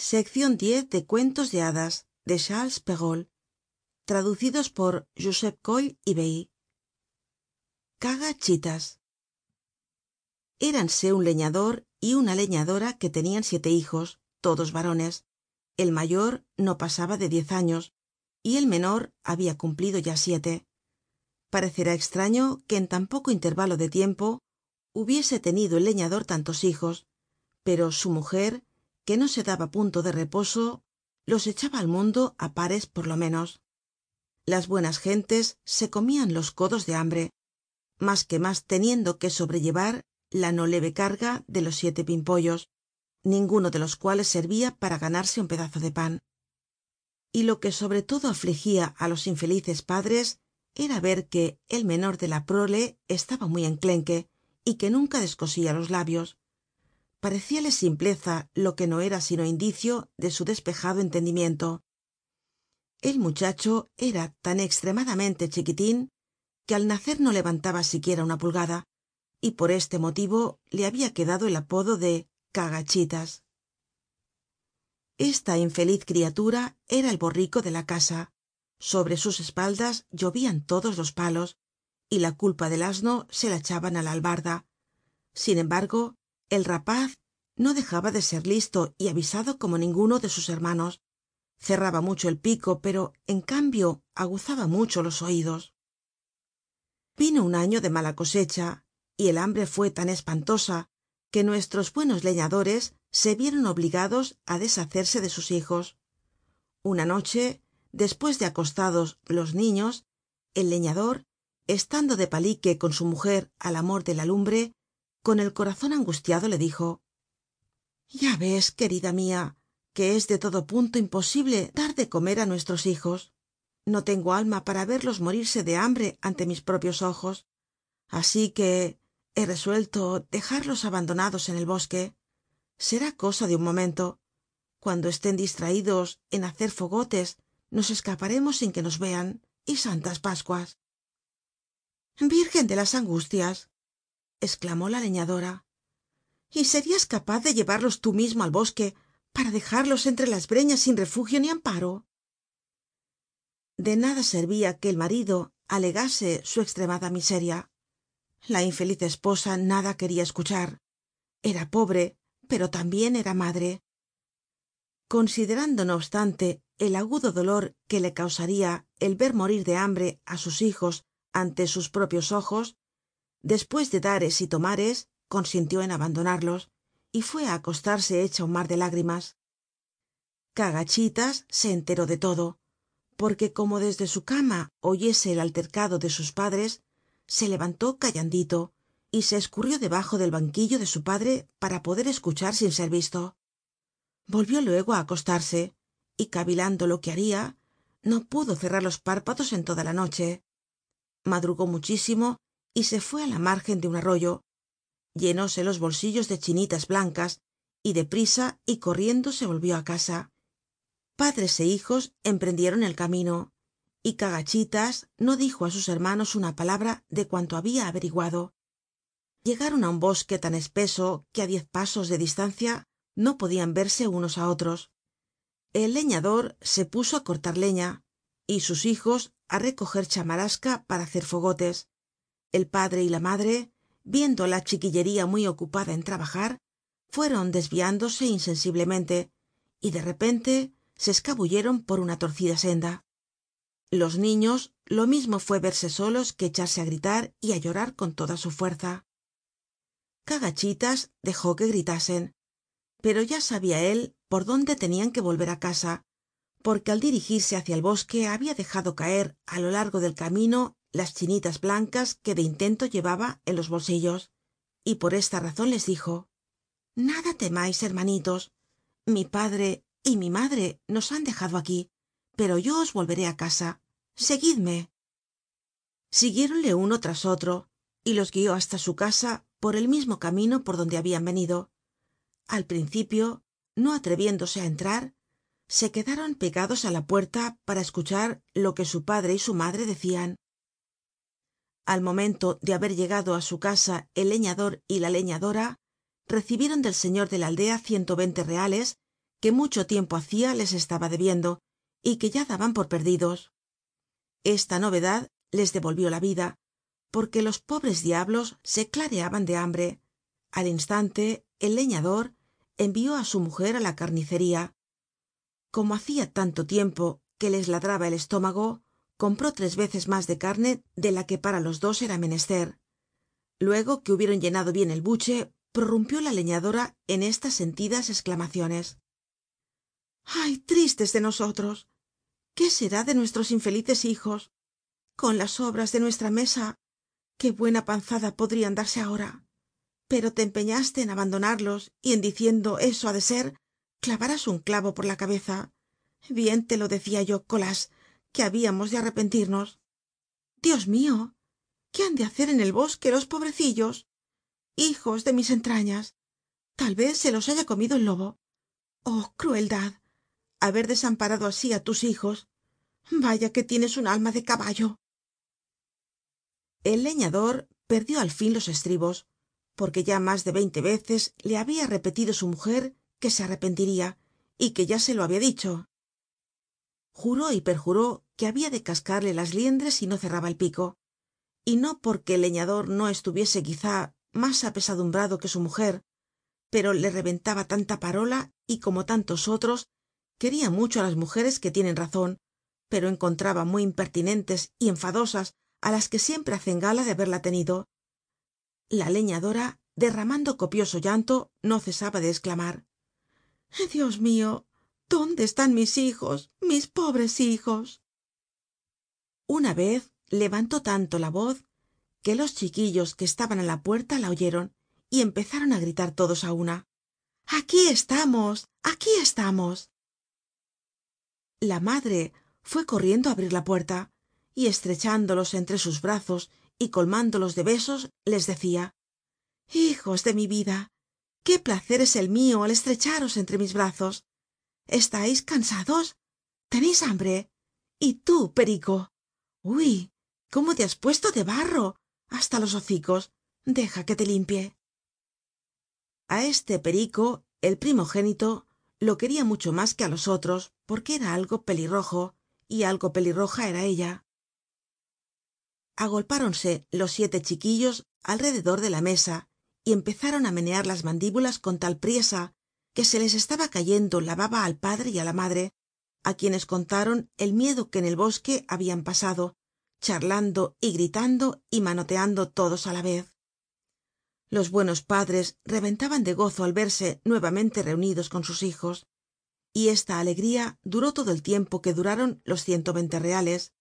de cuentos de hadas de charles perrault traducidos por josep coll y bey caga chitas. Éranse un leñador y una leñadora que tenian siete hijos todos varones. El mayor no pasaba de diez años y el menor habia cumplido ya siete. Parecerá extraño que en tan poco intervalo de tiempo hubiese tenido el leñador tantos hijos pero su mujer que no se daba punto de reposo los echaba al mundo á pares por lo menos. Las buenas gentes se comian los codos de hambre mas que mas teniendo que sobrellevar la no leve carga de los siete pimpollos ninguno de los cuales servia para ganarse un pedazo de pan. Y lo que sobre todo afligia á los infelices padres era ver que el menor de la prole estaba muy enclenque y que nunca descosia los labios parecíale simpleza lo que no era sino indicio de su despejado entendimiento. El muchacho era tan extremadamente chiquitin que al nacer no levantaba siquiera una pulgada y por este motivo le habia quedado el apodo de cagachitas esta infeliz criatura era el borrico de la casa. Sobre sus espaldas llovian todos los palos y la culpa del asno se la echaban á la albarda. Sin embargo el rapaz no dejaba de ser listo y avisado como ninguno de sus hermanos. Cerraba mucho el pico pero en cambio aguzaba mucho los oidos vino un año de mala cosecha y el hambre fue tan espantosa que nuestros buenos leñadores se vieron obligados á deshacerse de sus hijos. Una noche despues de acostados los niños el leñador estando de palique con su mujer al amor de la lumbre con el corazon angustiado le dijo ya ves querida mia que es de todo punto imposible dar de comer á nuestros hijos. No tengo alma para verlos morirse de hambre ante mis propios ojos. Así que he resuelto dejarlos abandonados en el bosque. Será cosa de un momento. Cuando estén distraidos en hacer fogotes nos escaparemos sin que nos vean. Y santas pascuas virgen de las angustias esclamó la leñadora. Y serias capaz de llevarlos tú mismo al bosque para dejarlos entre las breñas sin refugio ni amparo de nada servia que el marido alegase su extremada miseria. La infeliz esposa nada queria escuchar. Era pobre pero tambien era madre. Considerando no obstante el agudo dolor que le causaria el ver morir de hambre á sus hijos ante sus propios ojos despues de dares y tomares consintió en abandonarlos y fue á acostarse hecha un mar de lágrimas. Cagachitas se enteró de todo porque como desde su cama oyese el altercado de sus padres se levantó callandito y se escurrió debajo del banquillo de su padre para poder escuchar sin ser visto. Volvió luego á acostarse y cavilando lo que haria no pudo cerrar los párpados en toda la noche. Madrugó muchísimo y se fue á la márgen de un arroyo llenóse los bolsillos de chinitas blancas y de prisa y corriendo se volvió á casa. Padres é hijos emprendieron el camino y cagachitas no dijo á sus hermanos una palabra de cuanto habia averiguado. Llegaron á un bosque tan espeso que á diez pasos de distancia no podian verse unos á otros. El leñador se puso á cortar leña y sus hijos á recoger chamarasca para hacer fogotes el padre y la madre viendo la chiquillería muy ocupada en trabajar fueron desviándose insensiblemente y de repente se escabulleron por una torcida senda. Los niños lo mismo fue verse solos que echarse á gritar y á llorar con toda su fuerza. Cagachitas dejó que gritasen pero ya sabia él por dónde tenian que volver á casa porque al dirigirse hácia el bosque habia dejado caer á lo largo del camino las chinitas blancas que de intento llevaba en los bolsillos. Y por esta razon les dijo nada temais hermanitos. Mi padre y mi madre nos han dejado aquí pero yo os volveré á casa. Seguidme siguiéronle uno tras otro y los guió hasta su casa por el mismo camino por donde habian venido. Al principio no atreviéndose á entrar se quedaron pegados á la puerta para escuchar lo que su padre y su madre decian al momento de haber llegado á su casa el leñador y la leñadora recibieron del señor de la aldea ciento veinte reales que mucho tiempo hacia les estaba debiendo y que ya daban por perdidos. Esta novedad les devolvió la vida porque los pobres diablos se clareaban de hambre. Al instante el leñador envió á su mujer á la carnicería. Como hacia tanto tiempo que les ladraba el estómago compró tres veces mas de carne de la que para los dos era menester. Luego que hubieron llenado bien el buche prorrumpió la leñadora en estas sentidas esclamaciones ay tristes de nosotros qué será de nuestros infelices hijos con las sobras de nuestra mesa qué buena panzada podrian darse ahora. Pero te empeñaste en abandonarlos y en diciendo eso ha de ser clavarás un clavo por la cabeza. Bien te lo decia yo colas que habíamos de arrepentirnos. Dios mio qué han de hacer en el bosque los pobrecillos hijos de mis entrañas tal vez se los haya comido el lobo. Oh crueldad haber desamparado así á tus hijos. Vaya que tienes un alma de caballo. El leñador perdió al fin los estribos porque ya mas de veinte veces le habia repetido su mujer que se arrepentiria y que ya se lo habia dicho juró y perjuró que habia de cascarle las liendres si no cerraba el pico y no porque el leñador no estuviese quizá mas apesadumbrado que su mujer pero le reventaba tanta parola y como tantos otros queria mucho á las mujeres que tienen razon pero encontraba muy impertinentes y enfadosas á las que siempre hacen gala de haberla tenido. La leñadora derramando copioso llanto no cesaba de esclamar dios mio dónde están mis hijos mis pobres hijos. Una vez levantó tanto la voz que los chiquillos que estaban á la puerta la oyeron y empezaron á gritar todos á una. Aquí estamos aquí estamos la madre fue corriendo á abrir la puerta y estrechándolos entre sus brazos y colmándolos de besos les decia hijos de mi vida qué placer es el mio al estrecharos entre mis brazos estais cansados teneis hambre y tú perico uy cómo te has puesto de barro hasta los hocicos. Deja que te limpie. A este perico el primogénito lo queria mucho mas que á los otros porque era algo pelirrojo y algo pelirroja era ella. Agolpáronse los siete chiquillos alrededor de la mesa y empezaron á menear las mandíbulas con tal priesa que se les estaba cayendo la baba al padre y á la madre á quienes contaron el miedo que en el bosque habian pasado charlando y gritando y manoteando todos á la vez. Los buenos padres reventaban de gozo al verse nuevamente reunidos con sus hijos y esta alegría duró todo el tiempo que duraron los ciento veinte reales.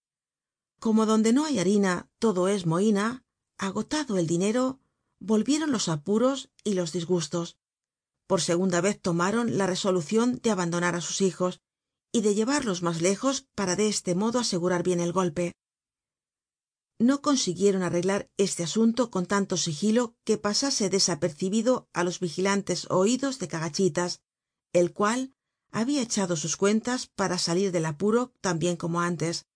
Como donde no hay harina todo es mohina agotado el dinero volvieron los apuros y los disgustos por segunda vez tomaron la resolucion de abandonar á sus hijos y de llevarlos mas lejos para de este modo asegurar bien el golpe. No consiguieron arreglar este asunto con tanto sigilo que pasase desapercibido á los vigilantes oidos de cagachitas el cual habia echado sus cuentas para salir del apuro tan bien como antes.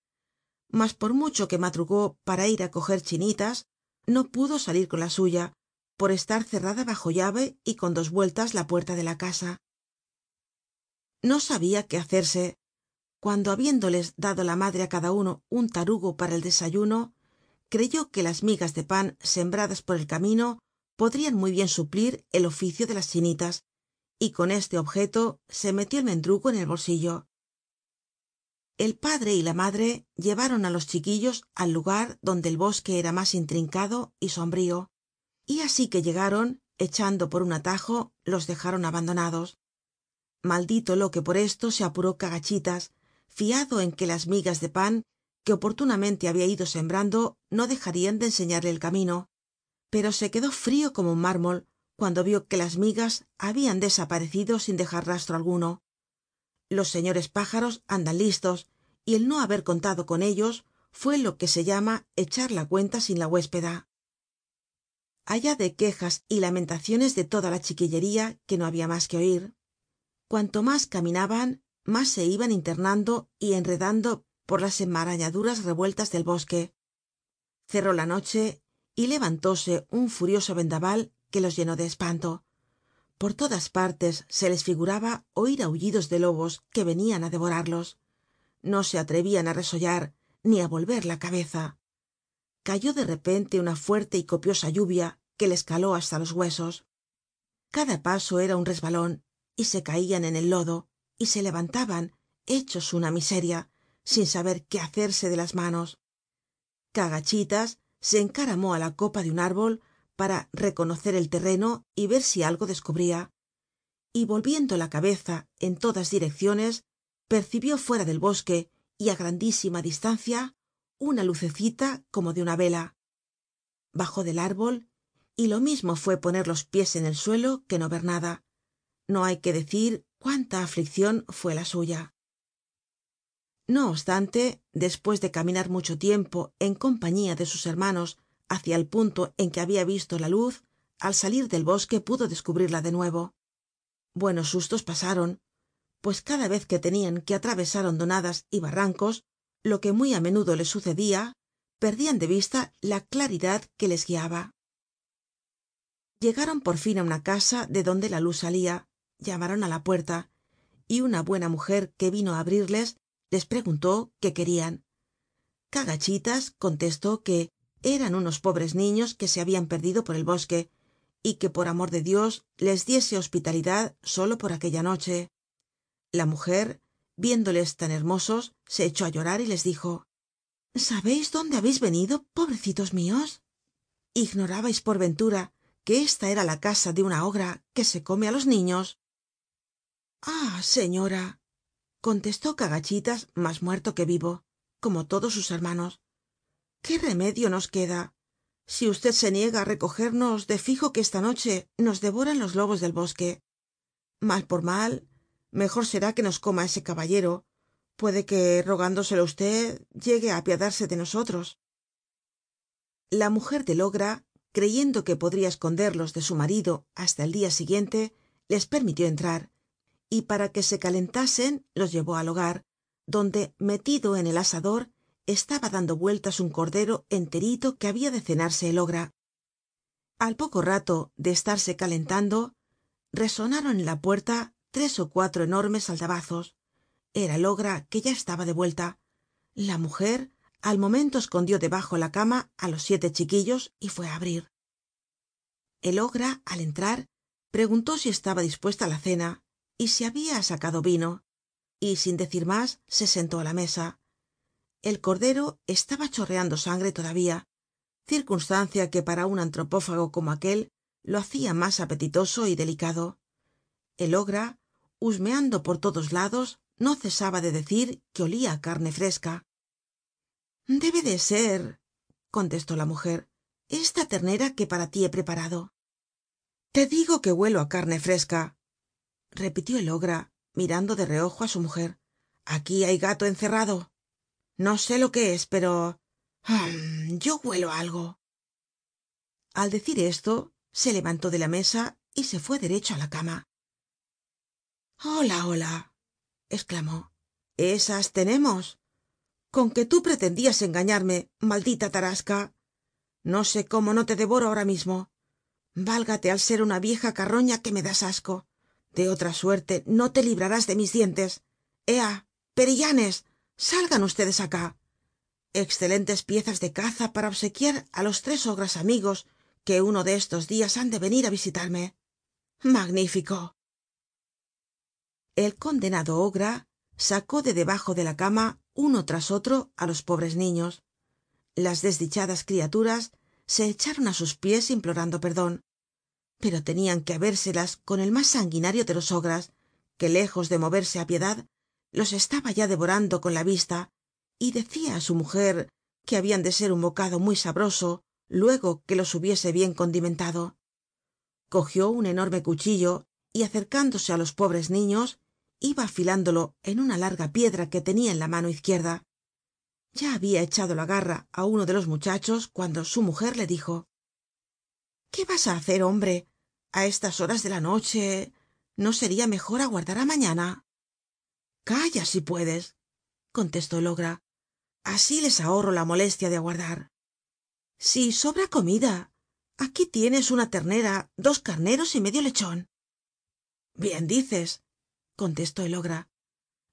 Mas por mucho que madrugó para ir á coger chinitas no pudo salir con la suya por estar cerrada bajo llave y con dos vueltas la puerta de la casa. No sabia qué hacerse cuando habiéndoles dado la madre á cada uno un tarugo para el desayuno creyó que las migas de pan sembradas por el camino podrian muy bien suplir el oficio de las chinitas y con este objeto se metió el mendrugo en el bolsillo. El padre y la madre llevaron á los chiquillos al lugar donde el bosque era mas intrincado y sombrío y así que llegaron echando por un atajo los dejaron abandonados. Maldito lo que por esto se apuró cagachitas fiado en que las migas de pan que oportunamente habia ido sembrando no dejarian de enseñarle el camino. Pero se quedó frio como un mármol cuando vio que las migas habian desaparecido sin dejar rastro alguno. Los señores pájaros andan listos y el no haber contado con ellos fue lo que se llama echar la cuenta sin la huéspeda allá de quejas y lamentaciones de toda la chiquillería que no habia mas que oir cuanto mas caminaban mas se iban internando y enredando por las enmarañaduras revueltas del bosque. Cerró la noche y levantóse un furioso vendaval que los llenó de espanto. Por todas partes se les figuraba oir aullidos de lobos que venian á devorarlos. No se atrevian á resollar ni á volver la cabeza cayó de repente una fuerte y copiosa lluvia que les caló hasta los huesos. Cada paso era un resbalon y se caian en el lodo y se levantaban hechos una miseria sin saber qué hacerse de las manos. Cagachitas se encaramó á la copa de un árbol para reconocer el terreno y ver si algo descubría. Y volviendo la cabeza en todas direcciones percibió fuera del bosque y á grandísima distancia una lucecita como de una vela. Bajó del árbol y lo mismo fue poner los pies en el suelo que no ver nada. No hay que decir cuánta afliccion fue la suya. No obstante despues de caminar mucho tiempo en compañía de sus hermanos hacia el punto en que habia visto la luz al salir del bosque pudo descubrirla de nuevo. Buenos sustos pasaron pues cada vez que tenian que atravesar hondonadas y barrancos lo que muy á menudo les sucedia perdian de vista la claridad que les guiaba. Llegaron por fin á una casa de donde la luz salia llamaron á la puerta y una buena mujer que vino á abrirles les preguntó qué querian cagachitas contestó que eran unos pobres niños que se habian perdido por el bosque y que por amor de dios les diese hospitalidad solo por aquella noche. La mujer viéndoles tan hermosos se echó á llorar y les dijo sabeis dónde habeis venido pobrecitos mios ignorabais por ventura que esta era la casa de una ogra que se come á los niños. Ah señora contestó cagachitas mas muerto que vivo como todos sus hermanos qué remedio nos queda si usted se niega á recogernos de fijo que esta noche nos devoran los lobos del bosque. Mal por mal mejor será que nos coma ese caballero. Puede que rogándoselo usted llegue á apiadarse de nosotros. La mujer del ogra creyendo que podria esconderlos de su marido hasta el dia siguiente les permitió entrar y para que se calentasen los llevó al hogar donde metido en el asador estaba dando vueltas un cordero enterito que habia de cenarse el ogra. Al poco rato de estarse calentando resonaron en la puerta tres ó cuatro enormes aldabazos. Era el ogra que ya estaba de vuelta. La mujer al momento escondió debajo la cama á los siete chiquillos y fue á abrir. El ogra al entrar preguntó si estaba dispuesta la cena y si habia sacado vino y sin decir mas se sentó á la mesa. El cordero estaba chorreando sangre todavía circunstancia que para un antropófago como aquel lo hacia mas apetitoso y delicado. El ogra husmeando por todos lados no cesaba de decir que olia á carne fresca. Debe de ser contestó la mujer esta ternera que para ti he preparado te digo que huelo á carne fresca repitió el ogra mirando de reojo á su mujer. Aquí hay gato encerrado no sé lo que es pero hum yo huelo algo al decir esto se levantó de la mesa y se fue derecho á la cama hola hola exclamó. Esas tenemos con que tú pretendías engañarme maldita tarasca. No sé cómo no te devoro ahora mismo. Válgate al ser una vieja carroña que me das asco. De otra suerte no te librarás de mis dientes. Ea perillanes salgan ustedes acá. Excelentes piezas de caza para obsequiar á los tres ogras amigos que uno de estos dias han de venir á visitarme. Magnífico el condenado ogra sacó de debajo de la cama uno tras otro á los pobres niños. Las desdichadas criaturas se echaron á sus pies implorando perdon pero tenian que habérselas con el mas sanguinario de los ogras que lejos de moverse á piedad los estaba ya devorando con la vista y decia á su mujer que habian de ser un bocado muy sabroso luego que los hubiese bien condimentado. Cogió un enorme cuchillo y acercándose á los pobres niños iba afilándolo en una larga piedra que tenia en la mano izquierda. Ya habia echado la garra á uno de los muchachos cuando su mujer le dijo qué vas á hacer hombre a estas horas de la noche no seria mejor aguardar á mañana calla si puedes contestó el ogra así les ahorro la molestia de aguardar. Si sobra comida. Aquí tienes una ternera dos carneros y medio lechon bien dices contestó el ogra.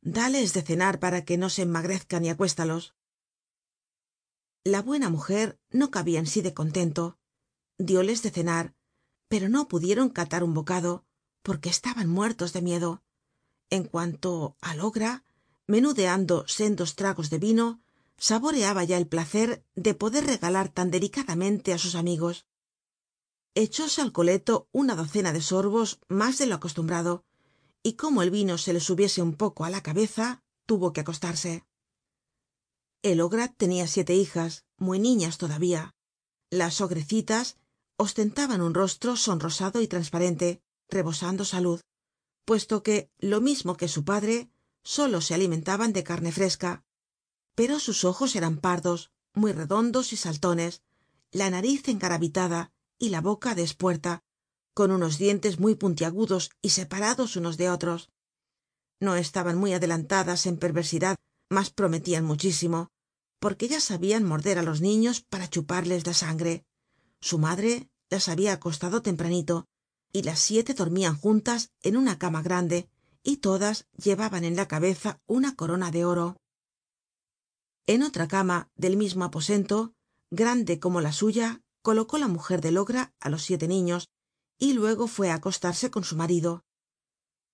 Dales de cenar para que no se enmagrezcan y acuéstalos. La buena mujer no cabia en sí de contento. Dióles de cenar pero no pudieron catar un bocado porque estaban muertos de miedo. En cuanto al ogra menudeando sendos tragos de vino saboreaba ya el placer de poder regalar tan delicadamente á sus amigos. Echóse al coleto una docena de sorbos mas de lo acostumbrado y como el vino se le subiese un poco á la cabeza tuvo que acostarse. El ogra tenia siete hijas muy niñas todavía. Las ogrecitas ostentaban un rostro sonrosado y transparente rebosando salud puesto que lo mismo que su padre solo se alimentaban de carne fresca. Pero sus ojos eran pardos muy redondos y saltones la nariz engaravitada y la boca de espuerta con unos dientes muy puntiagudos y separados unos de otros. No estaban muy adelantadas en perversidad mas prometían muchísimo porque ya sabian morder á los niños para chuparles la sangre. Su madre las habia acostado tempranito y las siete dormian juntas en una cama grande y todas llevaban en la cabeza una corona de oro. En otra cama del mismo aposento grande como la suya colocó la mujer del ogra á los siete niños y luego fue á acostarse con su marido.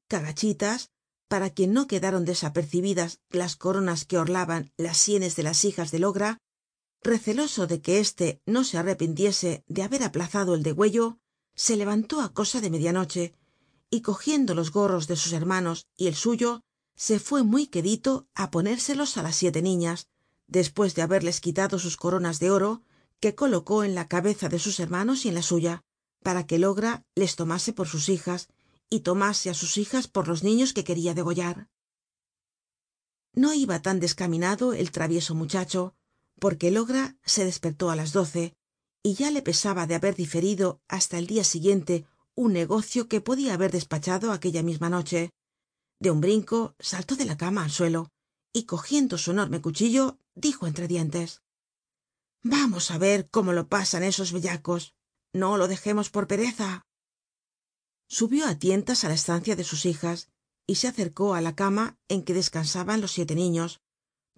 Cagachitas para quien no quedaron desapercibidas las coronas que orlaban las sienes de las hijas del ogra receloso de que éste no se arrepintiese de haber aplazado el degüello se levantó á cosa de media noche y cogiendo los gorros de sus hermanos y el suyo se fue muy quedito á ponérselos á las siete niñas despues de haberles quitado sus coronas de oro que colocó en la cabeza de sus hermanos y en la suya para que el ogra les tomase por sus hijas y tomase á sus hijas por los niños que queria degollar. No iba tan descaminado el travieso muchacho porque el ogra se despertó á las doce y ya le pesaba de haber diferido hasta el dia siguiente un negocio que podia haber despachado aquella misma noche. De un brinco saltó de la cama al suelo y cogiendo su enorme cuchillo dijo entre dientes vamos á ver cómo lo pasan esos bellacos no lo dejemos por pereza. Subió á tientas á la estancia de sus hijas y se acercó á la cama en que descansaban los siete niños.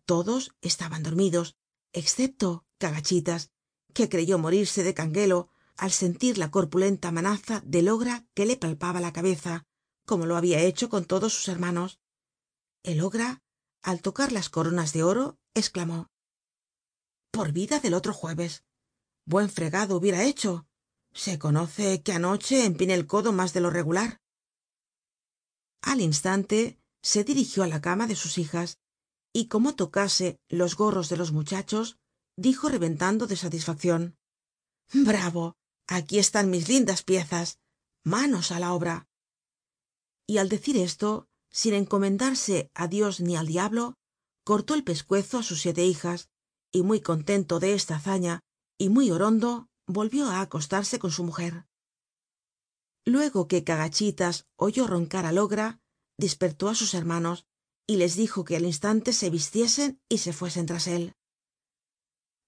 Todos estaban dormidos excepto cagachitas que creyó morirse de canguelo al sentir la corpulenta manaza del ogra que le palpaba la cabeza como lo habia hecho con todos sus hermanos. El ogra al tocar las coronas de oro exclamó por vida del otro jueves. Buen fregado hubiera hecho se conoce que anoche empiné el codo mas de lo regular al instante se dirigió á la cama de sus hijas y como tocase los gorros de los muchachos dijo reventando de satisfaccion bravo aquí están mis lindas piezas manos á la obra y al decir esto sin encomendarse á dios ni al diablo cortó el pescuezo á sus siete hijas y muy contento de esta hazaña y muy orondo volvió á acostarse con su mujer. Luego que cagachitas oyó roncar al ogra despertó á sus hermanos y les dijo que al instante se vistiesen y se fuesen tras él.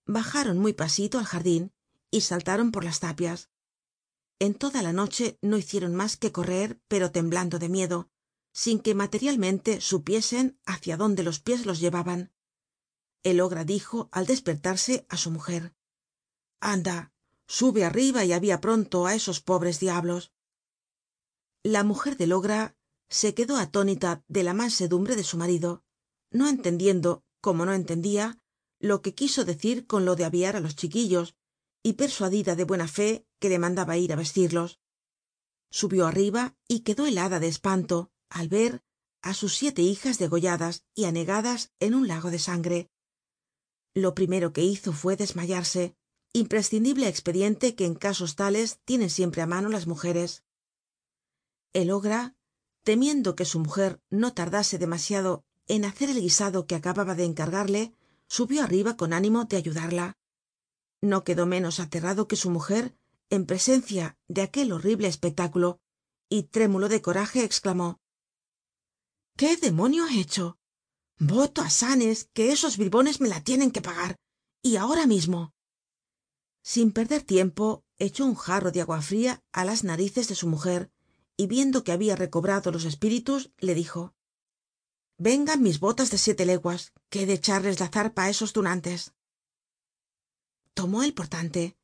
Bajaron muy pasito al jardin y saltaron por las tapias. En toda la noche no hicieron mas que correr pero temblando de miedo sin que materialmente supiesen hacia dónde los pies los llevaban. El ogra dijo al despertarse á su mujer anda sube arriba y avía pronto á esos pobres diablos. La mujer del ogra se quedó atónita de la mansedumbre de su marido no entendiendo como no entendia lo que quiso decir con lo de aviar á los chiquillos y persuadida de buena fe que le mandaba ir á vestirlos. Subió arriba y quedó helada de espanto al ver á sus siete hijas degolladas y anegadas en un lago de sangre. Lo primero que hizo fue desmayarse imprescindible expediente que en casos tales tienen siempre á mano las mujeres. El ogra temiendo que su mujer no tardase demasiado en hacer el guisado que acababa de encargarle subió arriba con ánimo de ayudarla. No quedó menos aterrado que su mujer en presencia de aquel horrible espectáculo y trémulo de coraje exclamó qué demonio he hecho voto á sanes que esos bribones me la tienen que pagar y ahora mismo sin perder tiempo echó un jarro de agua fria á las narices de su mujer y viendo que habia recobrado los espíritus le dijo vengan mis botas de siete leguas que he de echarles la zarpa á esos tunantes tomó el portante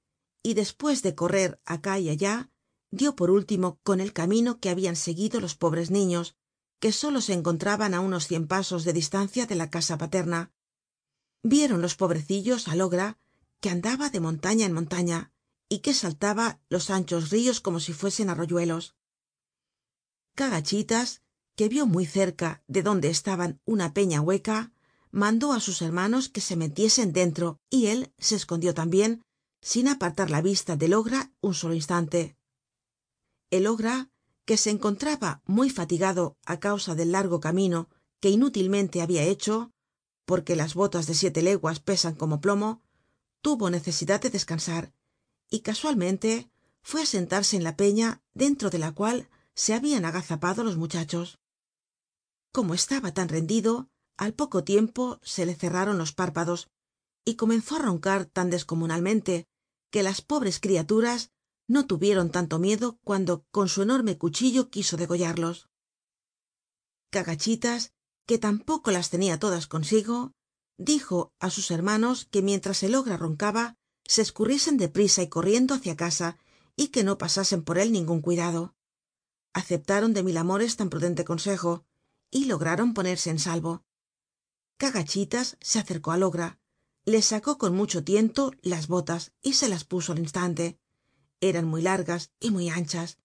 y despues de correr acá y allá dio por último con el camino que habian seguido los pobres niños que solo se encontraban á unos cien pasos de distancia de la casa paterna. Vieron los pobrecillos al ogra que andaba de montaña en montaña y que saltaba los anchos rios como si fuesen arroyuelos. Cagachitas que vio muy cerca de donde estaban una peña hueca mandó á sus hermanos que se metiesen dentro y él se escondió tambien sin apartar la vista del ogra un solo instante. El ogra que se encontraba muy fatigado á causa del largo camino que inútilmente habia hecho porque las botas de siete leguas pesan como plomo tuvo necesidad de descansar y casualmente fue á sentarse en la peña dentro de la cual se habian agazapado los muchachos. Como estaba tan rendido al poco tiempo se le cerraron los párpados y comenzó á roncar tan descomunalmente que las pobres criaturas no tuvieron tanto miedo cuando con su enorme cuchillo quiso degollarlos. Cagachitas que tampoco las tenia todas consigo dijo á sus hermanos que mientras el ogra roncaba se escurriesen de prisa y corriendo hácia casa y que no pasasen por él ningun cuidado. Aceptaron de mil amores tan prudente consejo y lograron ponerse en salvo. Cagachitas se acercó al ogra le sacó con mucho tiento las botas y se las puso al instante. Eran muy largas y muy anchas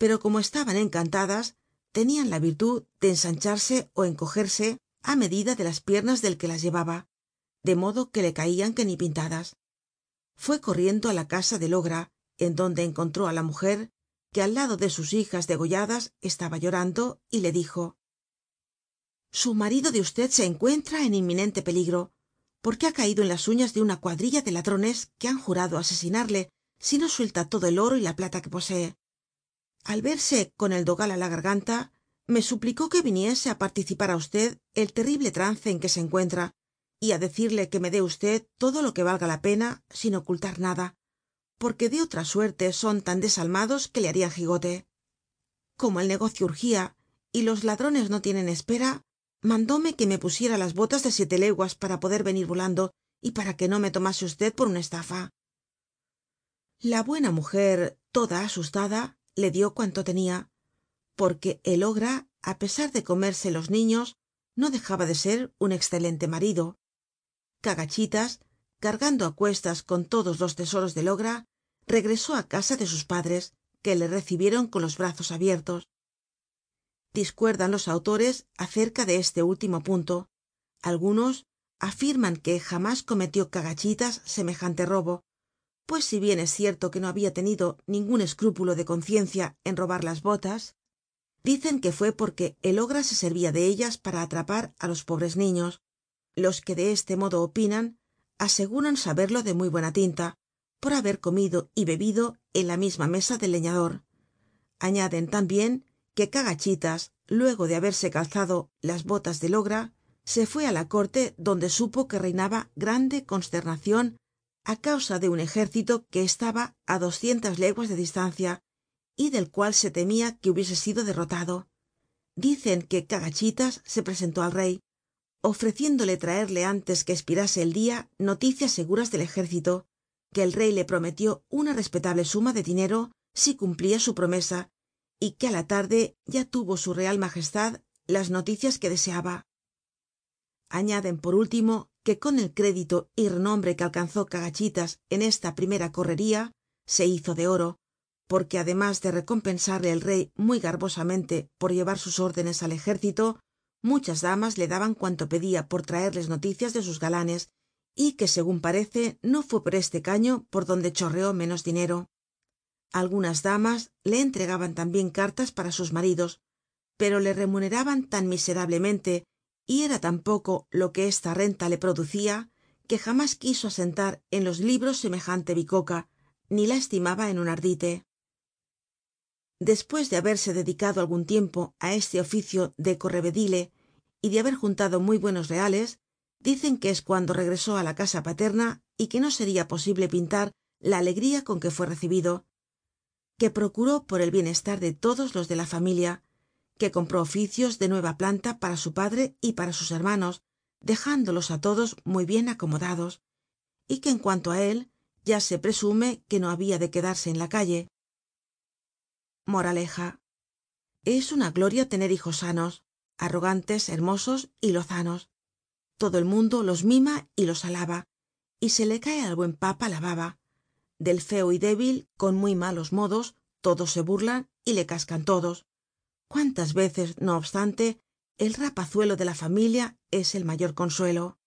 pero como estaban encantadas tenian la virtud de ensancharse ó encogerse á medida de las piernas del que las llevaba de modo que le caian que ni pintadas. Fue corriendo á la casa del ogra en donde encontró á la mujer que al lado de sus hijas degolladas estaba llorando y le dijo su marido de usted se encuentra en inminente peligro porque ha caido en las uñas de una cuadrilla de ladrones que han jurado asesinarle si no suelta todo el oro y la plata que posee. Al verse con el dogal á la garganta me suplicó que viniese á participar á el terrible trance en que se encuentra y á decirle que me dé todo lo que valga la pena sin ocultar nada porque de otra suerte son tan desalmados que le harian jigote. Como el negocio urgía y los ladrones no tienen espera mandóme que me pusiera las botas de siete leguas para poder venir volando y para que no me tomase por una estafa. La buena mujer toda asustada le dio cuanto tenia porque el ogra á pesar de comerse los niños no dejaba de ser un excelente marido. Cagachitas cargando á cuestas con todos los tesoros del ogra regresó á casa de sus padres que le recibieron con los brazos abiertos. Discuerdan los autores acerca de este último punto. Algunos afirman que jamás cometió cagachitas semejante robo pues si bien es cierto que no habia tenido ningun escrúpulo de conciencia en robar las botas dicen que fue porque el ogra se servia de ellas para atrapar á los pobres niños. Los que de este modo opinan aseguran saberlo de muy buena tinta por haber comido y bebido en la misma mesa del leñador. Añaden tambien que cagachitas luego de haberse calzado las botas del ogra se fue á la corte donde supo que reinaba grande consternacion á causa de un ejército que estaba á doscientas leguas de distancia y del cual se temia que hubiese sido derrotado. Dicen que cagachitas se presentó al rey ofreciéndole traerle antes que espirase el dia noticias seguras del ejército que el rey le prometió una respetable suma de dinero si cumplia su promesa y que á la tarde ya tuvo su real majestad las noticias que deseaba. Añaden por último que con el crédito y renombre que alcanzó cagachitas en esta primera correría se hizo de oro porque además de recompensarle el rey muy garbosamente por llevar sus órdenes al ejército muchas damas le daban cuanto pedia por traerles noticias de sus galanes y que segun parece no fue por este caño por donde chorreó menos dinero. Algunas damas le entregaban tambien cartas para sus maridos pero le remuneraban tan miserablemente y era tan poco lo que esta renta le producia que jamás quiso asentar en los libros semejante bicoca ni la estimaba en un ardite despues de haberse dedicado algun tiempo á este oficio de correvedile y de haber juntado muy buenos reales dicen que es cuando regresó á la casa paterna y que no seria posible pintar la alegría con que fue recibido que procuró por el bienestar de todos los de la familia que compró oficios de nueva planta para su padre y para sus hermanos dejándolos á todos muy bien acomodados y que en cuanto á él ya se presume que no habia de quedarse en la calle moraleja. Es una gloria tener hijos sanos arrogantes hermosos y lozanos. Todo el mundo los mima y los alaba y se le cae al buen papa la baba. Del feo y débil con muy malos modos todos se burlan y le cascan todos. Cuántas veces no obstante el rapazuelo de la familia es el mayor consuelo